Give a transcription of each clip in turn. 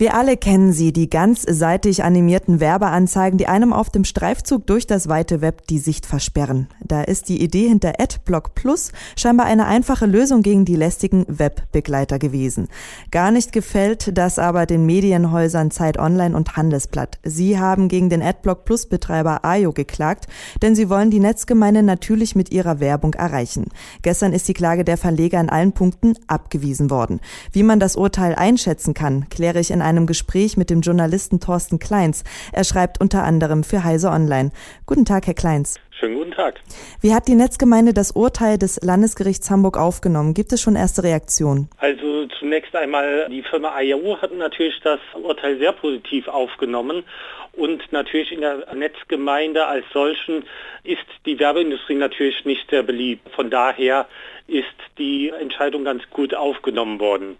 Wir alle kennen sie, die ganzseitig animierten Werbeanzeigen, die einem auf dem Streifzug durch das weite Web die Sicht versperren. Da ist die Idee hinter AdBlock Plus scheinbar eine einfache Lösung gegen die lästigen Webbegleiter gewesen. Gar nicht gefällt das aber den Medienhäusern Zeit Online und Handelsblatt. Sie haben gegen den AdBlock Plus Betreiber Ayo geklagt, denn sie wollen die Netzgemeinde natürlich mit ihrer Werbung erreichen. Gestern ist die Klage der Verleger in allen Punkten abgewiesen worden. Wie man das Urteil einschätzen kann, kläre ich in einem Gespräch mit dem Journalisten Thorsten Kleins. Er schreibt unter anderem für Heise Online. Guten Tag, Herr Kleins. Schönen guten Tag. Wie hat die Netzgemeinde das Urteil des Landesgerichts Hamburg aufgenommen? Gibt es schon erste Reaktionen? Also zunächst einmal, die Firma IAO hat natürlich das Urteil sehr positiv aufgenommen und natürlich in der Netzgemeinde als solchen ist die Werbeindustrie natürlich nicht sehr beliebt. Von daher ist die Entscheidung ganz gut aufgenommen worden.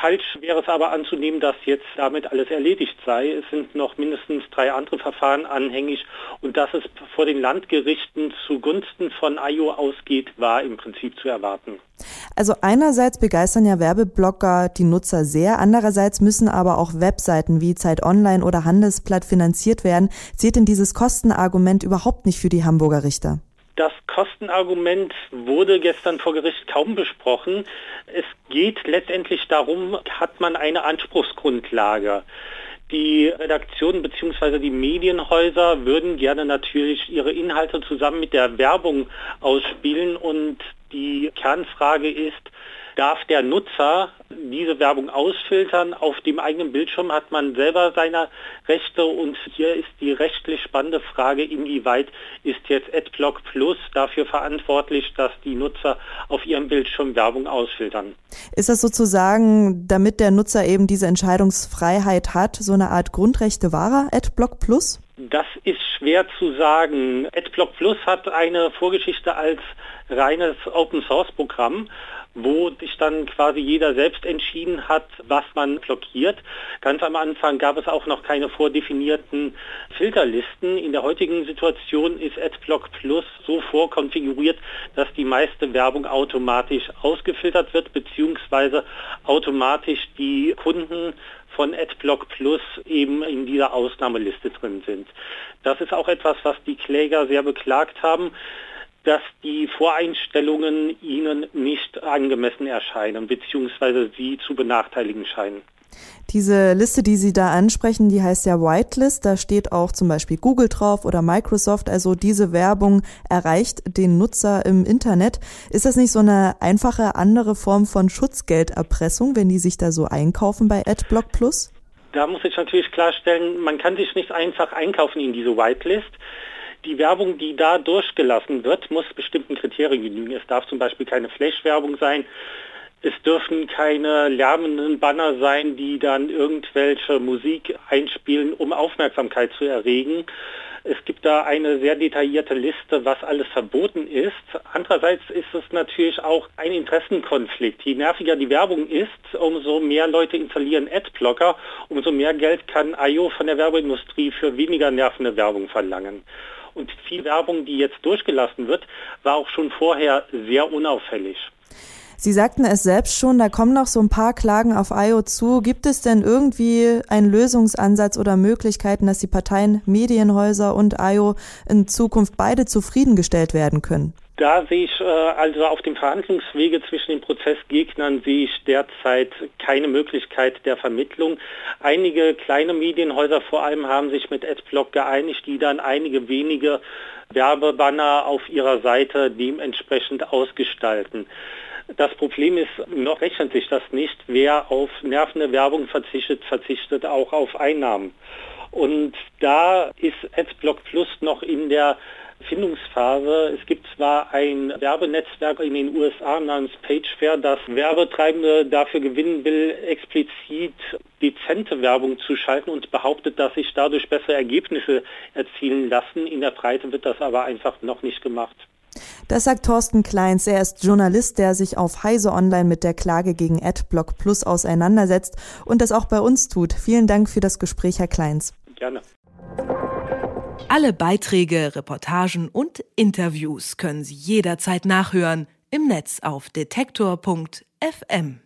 Falsch wäre es aber anzunehmen, dass jetzt damit alles erledigt sei. Es sind noch mindestens drei andere Verfahren anhängig und dass es vor den Landgerichten zugunsten von IO ausgeht, war im Prinzip zu erwarten. Also einerseits begeistern ja Werbeblocker die Nutzer sehr, andererseits müssen aber auch Webseiten wie Zeit Online oder Handelsblatt finanziert werden. Zählt denn dieses Kostenargument überhaupt nicht für die Hamburger Richter? Das Kostenargument wurde gestern vor Gericht kaum besprochen. Es geht letztendlich darum, hat man eine Anspruchsgrundlage. Die Redaktionen bzw. die Medienhäuser würden gerne natürlich ihre Inhalte zusammen mit der Werbung ausspielen und die Kernfrage ist, darf der Nutzer diese Werbung ausfiltern. Auf dem eigenen Bildschirm hat man selber seine Rechte und hier ist die rechtlich spannende Frage, inwieweit ist jetzt AdBlock Plus dafür verantwortlich, dass die Nutzer auf ihrem Bildschirm Werbung ausfiltern. Ist das sozusagen, damit der Nutzer eben diese Entscheidungsfreiheit hat, so eine Art Grundrechte wahrer AdBlock Plus? Das ist schwer zu sagen. AdBlock Plus hat eine Vorgeschichte als reines Open Source Programm wo sich dann quasi jeder selbst entschieden hat, was man blockiert. Ganz am Anfang gab es auch noch keine vordefinierten Filterlisten. In der heutigen Situation ist AdBlock Plus so vorkonfiguriert, dass die meiste Werbung automatisch ausgefiltert wird, beziehungsweise automatisch die Kunden von AdBlock Plus eben in dieser Ausnahmeliste drin sind. Das ist auch etwas, was die Kläger sehr beklagt haben dass die Voreinstellungen ihnen nicht angemessen erscheinen bzw. sie zu benachteiligen scheinen. Diese Liste, die Sie da ansprechen, die heißt ja Whitelist. Da steht auch zum Beispiel Google drauf oder Microsoft. Also diese Werbung erreicht den Nutzer im Internet. Ist das nicht so eine einfache andere Form von Schutzgelderpressung, wenn die sich da so einkaufen bei AdBlock Plus? Da muss ich natürlich klarstellen, man kann sich nicht einfach einkaufen in diese Whitelist die Werbung, die da durchgelassen wird, muss bestimmten Kriterien genügen. Es darf zum Beispiel keine Flash-Werbung sein. Es dürfen keine lärmenden Banner sein, die dann irgendwelche Musik einspielen, um Aufmerksamkeit zu erregen. Es gibt da eine sehr detaillierte Liste, was alles verboten ist. Andererseits ist es natürlich auch ein Interessenkonflikt. Je nerviger die Werbung ist, umso mehr Leute installieren Adblocker, umso mehr Geld kann IO von der Werbeindustrie für weniger nervende Werbung verlangen. Und viel Werbung, die jetzt durchgelassen wird, war auch schon vorher sehr unauffällig. Sie sagten es selbst schon, da kommen noch so ein paar Klagen auf IO zu. Gibt es denn irgendwie einen Lösungsansatz oder Möglichkeiten, dass die Parteien Medienhäuser und IO in Zukunft beide zufriedengestellt werden können? Da sehe ich äh, also auf dem Verhandlungswege zwischen den Prozessgegnern sehe ich derzeit keine Möglichkeit der Vermittlung. Einige kleine Medienhäuser vor allem haben sich mit Adblock geeinigt, die dann einige wenige Werbebanner auf ihrer Seite dementsprechend ausgestalten. Das Problem ist, noch rechnet sich das nicht. Wer auf nervende Werbung verzichtet, verzichtet auch auf Einnahmen. Und da ist Adblock Plus noch in der Findungsphase. Es gibt zwar ein Werbenetzwerk in den USA namens PageFair, das Werbetreibende dafür gewinnen will, explizit dezente Werbung zu schalten und behauptet, dass sich dadurch bessere Ergebnisse erzielen lassen. In der Breite wird das aber einfach noch nicht gemacht. Das sagt Thorsten Kleins. Er ist Journalist, der sich auf Heise Online mit der Klage gegen AdBlock Plus auseinandersetzt und das auch bei uns tut. Vielen Dank für das Gespräch, Herr Kleins. Gerne. Alle Beiträge, Reportagen und Interviews können Sie jederzeit nachhören im Netz auf detektor.fm.